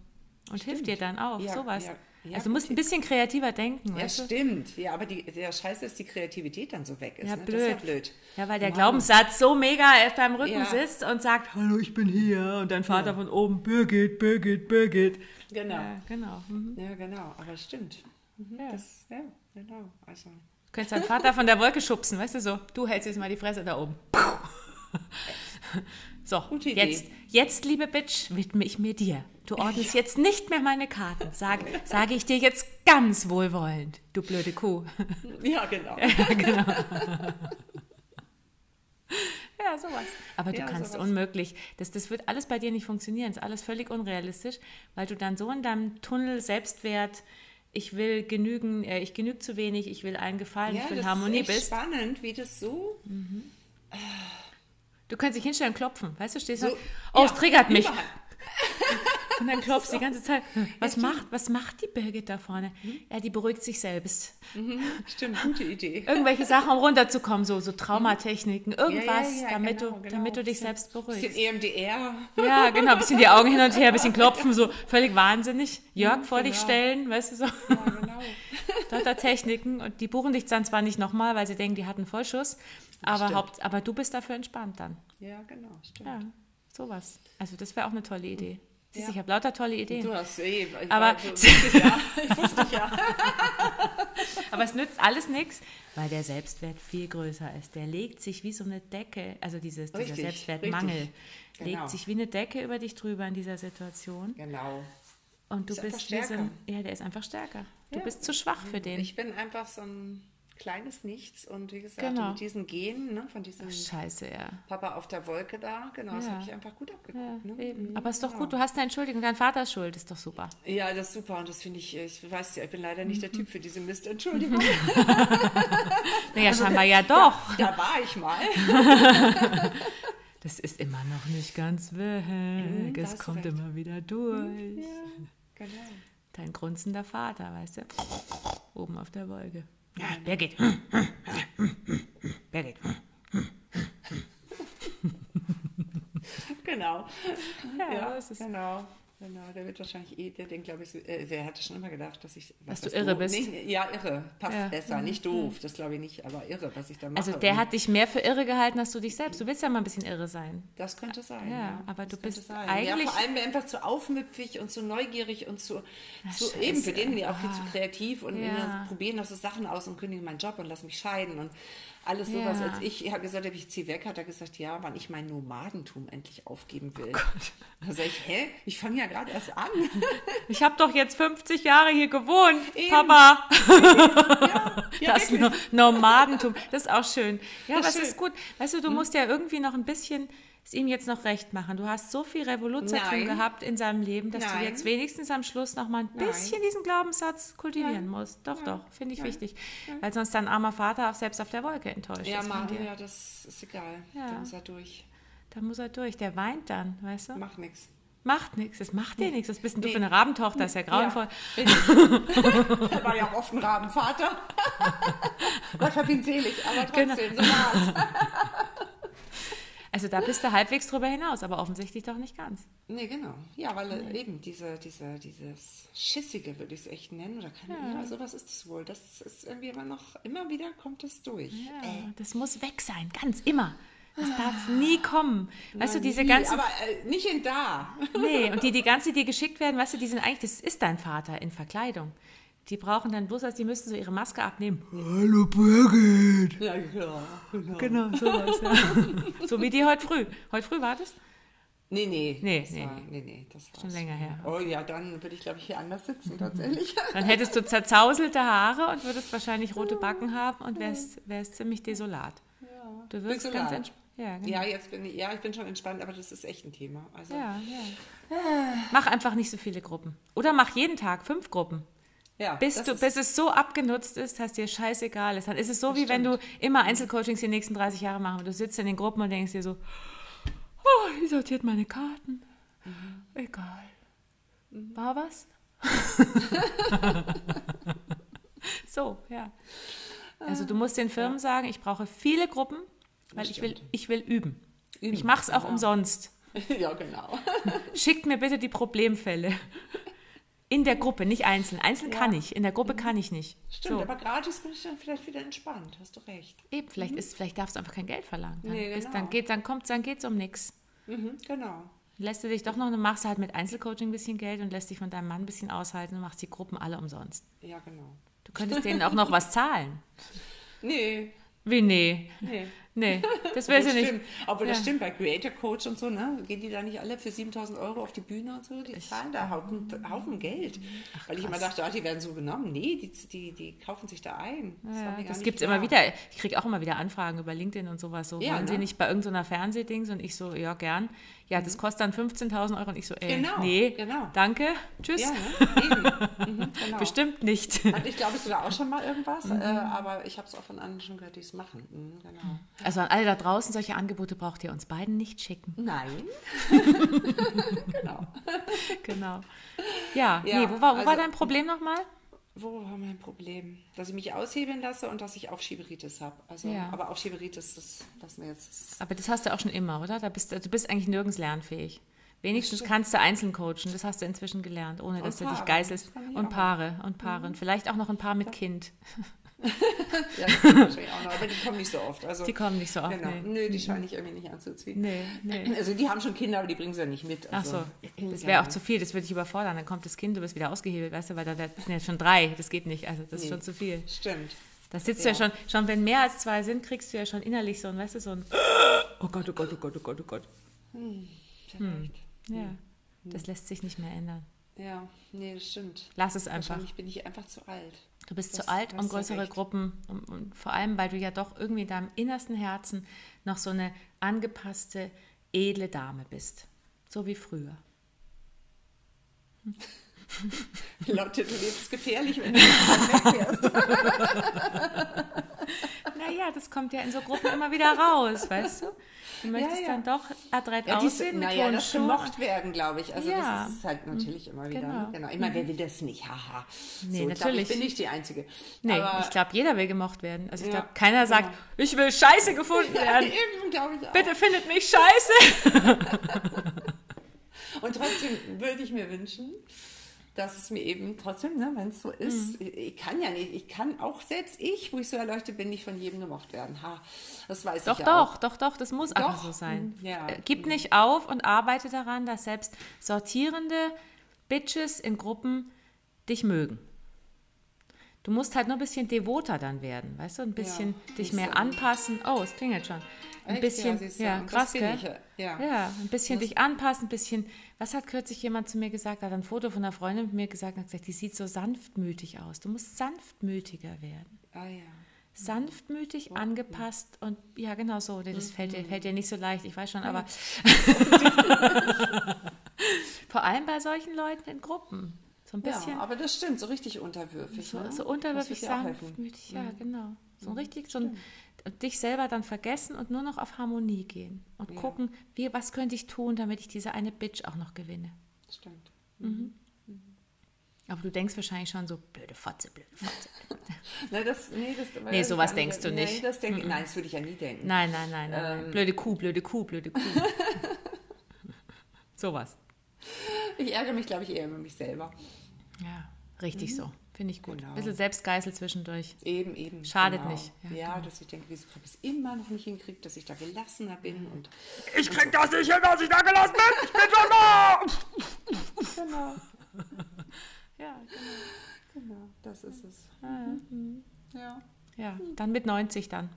und hilft dir dann auch. Ja, sowas. ja, ja, also du musst ein bisschen kreativer denken. Ja, weißt du? stimmt. Ja, aber die, der Scheiße ist, die Kreativität dann so weg ist. Ja, ne? blöd. Das ist ja blöd. Ja, weil der Wow. Glaubenssatz so mega auf deinem Rücken Ja. sitzt und sagt, hallo, ich bin hier. Und dein Vater von oben, Birgit, Birgit, Birgit. Genau. Ja, genau. Mhm. Ja, genau. Aber es stimmt. Mhm, Ja. Das, ja, genau. Also, Du könntest deinen Vater von der Wolke schubsen, weißt du so. Du hältst jetzt mal die Fresse da oben. So, Gute Idee. jetzt, jetzt, liebe Bitch, widme ich mir dir. Du ordnest jetzt nicht mehr meine Karten. Sag, sage ich dir jetzt ganz wohlwollend, du blöde Kuh. ja, genau. Ja, sowas. Aber du Ja, kannst sowas. unmöglich. Das, das wird alles bei dir nicht funktionieren. Das ist alles völlig unrealistisch, weil du dann so in deinem Tunnel Selbstwert ich will genügen, äh, ich genüge zu wenig, ich will allen gefallen, ich will das Harmonie ist echt bist. spannend, wie das so. Du kannst dich hinstellen und klopfen, weißt du, stehst so so, oh, es ja, triggert mich. überall. Und dann klopfst du die ganze Zeit. Was macht, was macht die Birgit da vorne? Ja, die beruhigt sich selbst. Stimmt, gute Idee. Irgendwelche Sachen, um runterzukommen, so, so Traumatechniken, irgendwas, ja, damit, genau, du, genau. damit du dich Bisschen- selbst Bisschen beruhigst. EMDR. Ja, genau, ein bisschen die Augen hin und her, ein bisschen klopfen, so völlig wahnsinnig. Jörg vor dich genau. stellen, weißt du so. Ja, genau. Lauter Techniken und die buchen dich dann zwar nicht nochmal, weil sie denken, die hatten Vollschuss, aber, Stimmt. Haupt, aber du bist dafür entspannt dann. Ja, genau, stimmt. Ja, sowas. Also das wäre auch eine tolle Idee. Siehst du, Ja. ich habe lauter tolle Ideen. Du hast eh. Ich Aber- so- ja. Ich wusste ja. Aber es nützt alles nichts, weil der Selbstwert viel größer ist. Der legt sich wie so eine Decke, also dieses, dieser Richtig, Selbstwertmangel, richtig. legt Genau. sich wie eine Decke über dich drüber in dieser Situation. Genau. Und du Ist bist wie so stärker. ein, ja, der ist einfach stärker. Du Ja. bist zu schwach für den. Ich bin einfach so ein kleines Nichts und wie gesagt, Genau. mit diesen Genen, ne, von diesem Scheiße, ja. Papa auf der Wolke da, genau, das Ja. habe ich einfach gut Ja, abgeguckt. ne? eben. Aber ist doch Genau. gut, du hast eine Entschuldigung, dein Vater ist schuld, ist doch super. Ja, das ist super und das finde ich, ich weiß ja, ich bin leider nicht der Mhm. Typ für diese Mist, Entschuldigung. Naja, scheinbar ja doch. Da war ich mal. Das ist immer noch nicht ganz weg. Mhm, es kommt recht. Mhm. immer wieder durch. Genau. Dein grunzender Vater, weißt du? Oben auf der Wolke. Ja, Genau. Birgit. Birgit. Genau. Ja, das ist- genau. Genau, der wird wahrscheinlich eh, der denkt, glaube ich, äh, der hatte schon immer gedacht, dass ich. was Dass du irre doof- bist. Nee, ja, irre. Passt Ja. besser. Nicht doof, das glaube ich nicht, aber irre, was ich da mache. Also der hat dich mehr für irre gehalten als du dich selbst. Du willst ja mal ein bisschen irre sein. Das könnte sein. Ja, Ja, aber das du bist sein. eigentlich- Ja, vor allem einfach zu aufmüpfig und zu neugierig und zu, zu Scheiße. eben für den ja auch viel Ah. zu kreativ und probieren noch so Sachen aus und kündigen meinen Job und lass mich scheiden und alles sowas. Ja. Als ich, habe gesagt, ich ziehe weg, hat er gesagt, ja, wann ich mein Nomadentum endlich aufgeben will. Oh da sage ich, hä? Ich fange ja gerade erst an. Ich habe doch jetzt 50 Jahre hier gewohnt, Eben. Papa. ja, das wirklich. No Nomadentum, das ist auch schön. Ja, Das aber ist es ist schön. gut. Weißt du, du musst ja irgendwie noch ein bisschen es ihm jetzt noch recht machen. Du hast so viel Revolution Nein. gehabt in seinem Leben, dass du Nein. jetzt wenigstens am Schluss noch mal ein Nein. bisschen diesen Glaubenssatz kultivieren musst. Doch, doch, finde ich wichtig. Weil sonst dein armer Vater auch selbst auf der Wolke enttäuscht Ja, ist Mann, dir. ja, das ist egal. Ja. Da muss er durch. Da muss er durch. Der weint dann, weißt du? Macht nichts. Macht nichts. Das macht dir nichts. Was bist denn du Nee. für eine Rabentochter? Das ist ja grauenvoll. Er war ja auch oft ein Rabenvater. Gott hab ihn selig, aber Genau. trotzdem, so war's. Also da bist du halbwegs drüber hinaus, aber offensichtlich doch nicht ganz. Nee, genau. Ja, weil äh, eben diese, diese, dieses Schissige, würde ich es echt nennen, oder kann ja. sowas ist es wohl. Das ist irgendwie immer noch, immer wieder kommt es durch. Ja, das muss weg sein, ganz immer. Das darf nie kommen. Weißt du, diese Nie, ganzen. Aber äh, nicht in da. Nee, und die, die ganze, die geschickt werden, weißt du, die sind eigentlich, das ist dein Vater in Verkleidung. Die brauchen dann bloß, als die müssen so ihre Maske abnehmen. Hallo Birgit. Ja, klar. Genau. Genau, sowas, ja. So wie die heute früh. Heute früh war das? Nee, nee. Nee, das nee, war, nee, nee, das war Schon länger her. Oh ja, dann würde ich, glaube ich, hier anders sitzen, tatsächlich. Dann hättest du zerzauselte Haare und würdest wahrscheinlich rote Backen haben und wärst, wärst ziemlich desolat. Du wirst ganz entspannt. Ja, genau. Ja, jetzt bin ich, ja, ich bin schon entspannt, aber das ist echt ein Thema. Also, Ja, ja. Mach einfach nicht so viele Gruppen. Oder mach jeden Tag fünf Gruppen. Ja Bis, du, bis es so abgenutzt ist, dass dir scheißegal ist. Dann ist es so, wie wenn du immer Einzelcoachings die nächsten 30 Jahre machen. Und du sitzt in den Gruppen und denkst dir so, oh, die sortiert meine Karten. Mhm. Egal. War was? so, ja. Also du musst den Firmen sagen, ich brauche viele Gruppen, weil ich will, stimmt. ich will üben. Üben, Ich mache es auch genau. umsonst. ja, genau. Schickt mir bitte die Problemfälle. In der Gruppe, nicht einzeln. Einzeln kann ich, in der Gruppe kann ich nicht. Stimmt, so. aber gratis bin ich dann vielleicht wieder entspannt. Hast du recht. Eben, vielleicht, ist, vielleicht darfst du einfach kein Geld verlangen. Dann, Nee, genau. dann, geht, dann kommt dann geht's um nichts. Mhm, genau. Lässt du dich doch noch, dann machst du halt mit Einzelcoaching ein bisschen Geld und lässt dich von deinem Mann ein bisschen aushalten und machst die Gruppen alle umsonst. Ja, genau. Du könntest denen auch noch was zahlen. Nee, Wie, nee. nee. Nee, das Das sie nicht. stimmt. Obwohl das Ja. stimmt, bei Creator Coach und so, ne? Gehen die da nicht alle für 7000 Euro auf die Bühne und so? Die zahlen da Haufen, Haufen Geld. Weil ich immer dachte, ah, die werden so genommen. Nee, die, die, die kaufen sich da ein. Das, Ja, das gibt es immer wieder. Ich kriege auch immer wieder Anfragen über LinkedIn und sowas. So, Ja, wollen Sie ne? nicht bei irgendeiner Fernsehdings? Und ich so, ja, gern. Ja, das kostet dann 15.000 Euro und ich so, ey, Genau, nee, genau. danke, tschüss. Ja, ne? Mhm, genau. Bestimmt nicht. Hatte ich, glaube ich, sogar auch schon mal irgendwas, äh, aber ich habe es auch von anderen schon gehört, die es machen. Mhm, genau. Also an alle da draußen, solche Angebote braucht ihr uns beiden nicht schicken. Nein. genau. Genau. Ja, Ja, nee, wo war, wo war also- dein Problem nochmal? Wo war mein Problem? Dass ich mich aushebeln lasse und dass ich Aufschieberitis habe. Also, Ja. Aber Aufschieberitis, das lassen wir jetzt. Aber das hast du auch schon immer, oder? Da bist, du du bist eigentlich nirgends lernfähig. Wenigstens kannst du einzeln coachen, das hast du inzwischen gelernt, ohne dass du dich geißelst. Und. Paare, und Paare. Und vielleicht auch noch ein Paar mit Kind. ja, das wahrscheinlich auch noch, aber die kommen nicht so oft. Also, Die kommen nicht so oft. Genau. Nee. Nö, die scheine ich irgendwie nicht anzuziehen. Nee, nee. Also die haben schon Kinder, aber die bringen sie ja nicht mit. Ach Also, so, das ja. wäre auch zu viel, das würde dich überfordern. Dann kommt das Kind, du bist wieder ausgehebelt, weißt du, weil da sind ja schon drei, das geht nicht, also das ist Nee. schon zu viel. Stimmt. Da sitzt du ja Ja. schon, schon wenn mehr als zwei sind, kriegst du ja schon innerlich so ein, weißt du, so ein, oh Gott, oh Gott, oh Gott, oh Gott, oh Gott. Vielleicht. Ja, das lässt sich nicht mehr ändern. Ja, nee, das stimmt. Lass es einfach. Wahrscheinlich bin ich einfach zu alt. Du bist Das- zu alt, das um größere. Gruppen und, und vor allem, weil du ja doch irgendwie in deinem innersten Herzen noch so eine angepasste, edle Dame bist. So wie früher. Lotte, du lebst gefährlich, wenn du nicht wegfährst. Naja, das kommt ja in so Gruppen immer wieder raus, weißt du? Du möchtest ja. dann doch adrett Ja, aussehen naja, das gemocht werden, glaube ich. Also Ja. das ist halt natürlich immer wieder. Genau. Ne? Genau. Ich meine, wer will das nicht? Haha. Nee, so, glaub, natürlich. Ich bin nicht die Einzige. Nee, Aber, ich glaube, jeder will gemocht werden. Also ich Ja, glaube, keiner sagt, genau. ich will scheiße gefunden ja, werden. eben, glaube ich auch. Bitte findet mich scheiße. Und trotzdem würde ich mir wünschen, dass es mir eben trotzdem, ne, wenn es so ist, Mhm. ich, ich kann ja nicht, ich kann auch selbst ich, wo ich so erleuchtet bin, nicht von jedem gemocht werden. Ha, das weiß Doch, ich ja auch. doch, doch, doch, das muss einfach Doch. so sein. Ja. Äh, Gib nicht auf und arbeite daran, dass selbst sortierende Bitches in Gruppen dich mögen. Du musst halt nur ein bisschen devoter dann werden, weißt du? Ein bisschen dich siehst mehr du. anpassen. Oh, es klingelt schon. Ein Echt? bisschen, Ja, ja, krass, gell? ich ja. Ja. Ja, ein bisschen dich anpassen, ein bisschen. Was hat kürzlich jemand zu mir gesagt? Hat ein Foto von einer Freundin mit mir gesagt und hat gesagt, die sieht so sanftmütig aus. Du musst sanftmütiger werden. Ah ja. Sanftmütig, angepasst und ja, genau so. Das fällt, Mhm. dir, fällt dir nicht so leicht, ich weiß schon, aber vor allem bei solchen Leuten in Gruppen. So ein bisschen Ja, aber das stimmt, so richtig unterwürfig. so, ne? so unterwürfig, sanftmütig, ja, genau. So ein richtig, so ein, dich selber dann vergessen und nur noch auf Harmonie gehen und Ja. gucken, wie, was könnte ich tun, damit ich diese eine Bitch auch noch gewinne. Stimmt. Aber du denkst wahrscheinlich schon so, blöde Fotze, blöde Fotze. Nein, das, nee, das, Nee, das sowas kann- denkst du nicht. Das denke, Nein, das würde ich ja nie denken. Nein, nein, nein, nein. Ähm. nein. Blöde Kuh, blöde Kuh, blöde Kuh. Sowas. Ich ärgere mich, glaube ich, eher über mich selber. Ja, richtig so. Finde ich gut. Genau. Ein bisschen Selbstgeißel zwischendurch. Eben, eben. Schadet genau. nicht. Ja, Ja, genau. dass ich denke, wieso habe ich es immer noch nicht hinkriegt, dass ich da gelassener bin und Ich krieg das nicht hin, dass ich da gelassen bin. Ich bin schon da. genau, Ja, genau, das ist es. Ja. ja, dann mit 90 dann.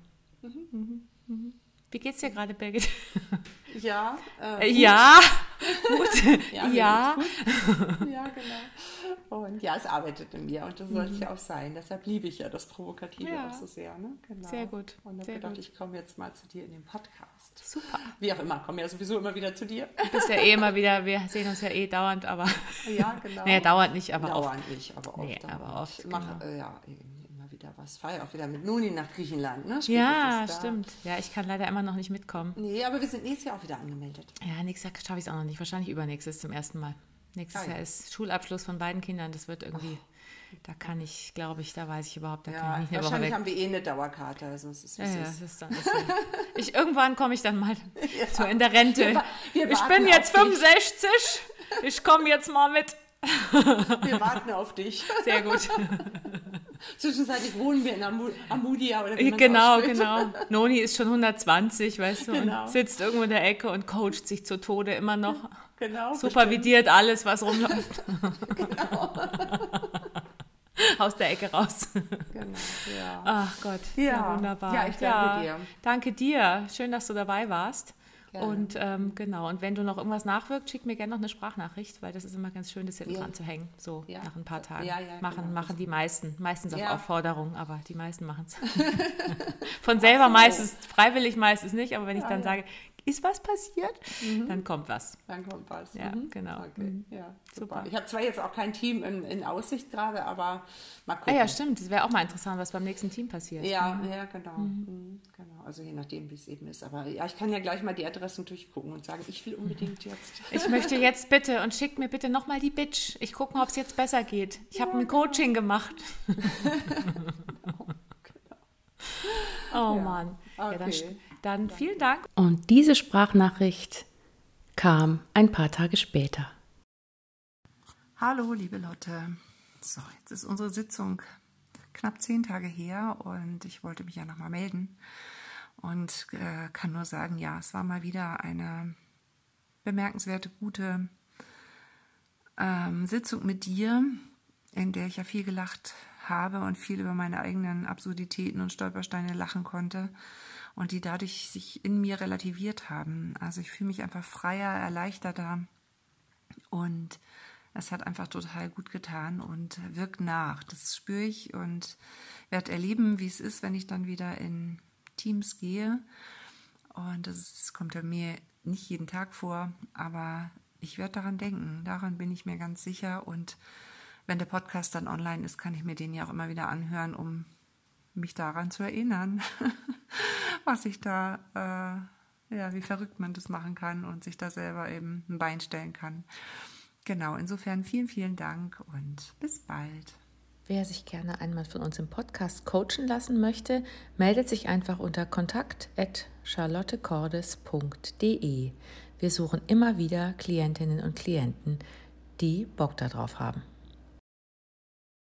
Mhm. Mhm. Wie geht's dir gerade, Birgit? Ja, Äh, äh, ja, gut. Ja, Ja, gut. ja, genau. Und ja, es arbeitet in mir und das soll es ja auch sein. Deshalb liebe ich ja das Provokative Mhm. Ja. auch so sehr. Ne? Genau. Sehr gut, Und sehr gedacht, gut. ich komme jetzt mal zu dir in den Podcast. super. Wie auch immer, komme ja sowieso immer wieder zu dir. Du bist ja eh immer wieder, wir sehen uns ja eh dauernd, aber. Ja, genau. Naja, dauernd nicht, aber oft. Dauernd nicht, aber oft. Nee, aber dauernd. oft, Ich mache genau. äh, ja eben wieder was. Fahre ja auch wieder mit Nuni nach Griechenland. Ne? Ja, stimmt. Ja, ich kann leider immer noch nicht mitkommen. Nee, aber wir sind nächstes Jahr auch wieder angemeldet. Ja, nächstes Jahr schaffe ich es auch noch nicht. Wahrscheinlich übernächstes zum ersten Mal. Nächstes Ah, ja. Jahr ist Schulabschluss von beiden Kindern. Das wird irgendwie, da kann ich, glaube ich, da weiß ich überhaupt, da kann Ja, ich nicht wahrscheinlich haben wir eh eine Dauerkarte. Also es ist, Ja, es ja, ist. das ist dann ist so. ich, irgendwann komme ich dann mal so in der Rente. Wir wir ich bin jetzt auf dich. 65. Ich komme jetzt mal mit. Wir warten auf dich. Sehr gut. Zwischenzeitlich wohnen wir in Amu Amudia oder wie genau, genau. Noni ist schon 120, weißt du, Genau. und sitzt irgendwo in der Ecke und coacht sich zu Tode immer noch. Genau. Supervidiert alles, was rumläuft. Genau. Aus der Ecke raus. Genau, ja. Ach Gott, ja, Ja. wunderbar. Ja, ich danke dir. Danke dir. Schön, dass du dabei warst. Gerne. Und ähm, genau, und wenn du noch irgendwas nachwirkt, schick mir gerne noch eine Sprachnachricht, weil das ist immer ganz schön, das hinten Ja. dran zu hängen. So Ja. nach ein paar Tagen. Ja, machen, genau. machen die meisten. Meistens auf. Aufforderung, aber die meisten machen es. Von selber meistens, freiwillig meistens nicht, aber wenn ich dann sage, ist was passiert? Mhm. Dann kommt was. Dann kommt was. Ja, mhm. genau. Okay. Mhm. Ja, super. Ich habe zwar jetzt auch kein Team in, in Aussicht gerade, aber mal gucken. Ah ja, stimmt. Das wäre auch mal interessant, was beim nächsten Team passiert. Ja, mhm. ja, genau. Mhm. mhm. genau. Also je nachdem, wie es eben ist. Aber ja, ich kann ja gleich mal die Adressen durchgucken und sagen, ich will unbedingt jetzt. Ich möchte jetzt bitte und schickt mir bitte nochmal die Bitch. Ich gucke mal, ob es jetzt besser geht. Ich habe ein Coaching gemacht. Oh ja. Mann. Okay. Ja, dann, dann vielen Dank. Und diese Sprachnachricht kam ein paar Tage später. Hallo, liebe Lotte. So, jetzt ist unsere Sitzung knapp zehn Tage her und ich wollte mich ja nochmal melden und äh, kann nur sagen, ja, es war mal wieder eine bemerkenswerte, gute ähm, Sitzung mit dir, in der ich ja viel gelacht habe und viel über meine eigenen Absurditäten und Stolpersteine lachen konnte und die dadurch sich in mir relativiert haben. Also ich fühle mich einfach freier, erleichterter und es hat einfach total gut getan und wirkt nach. Das spüre ich und werde erleben, wie es ist, wenn ich dann wieder in Teams gehe. Und das kommt ja mir nicht jeden Tag vor, aber ich werde daran denken. Daran bin ich mir ganz sicher und wenn der Podcast dann online ist, kann ich mir den ja auch immer wieder anhören, um mich daran zu erinnern, was ich da, äh, ja, wie verrückt man das machen kann und sich da selber eben ein Bein stellen kann. Genau, insofern vielen, vielen Dank und bis bald. Wer sich gerne einmal von uns im Podcast coachen lassen möchte, meldet sich einfach unter kontakt.charlottecordes.de. Wir suchen immer wieder Klientinnen und Klienten, die Bock darauf haben.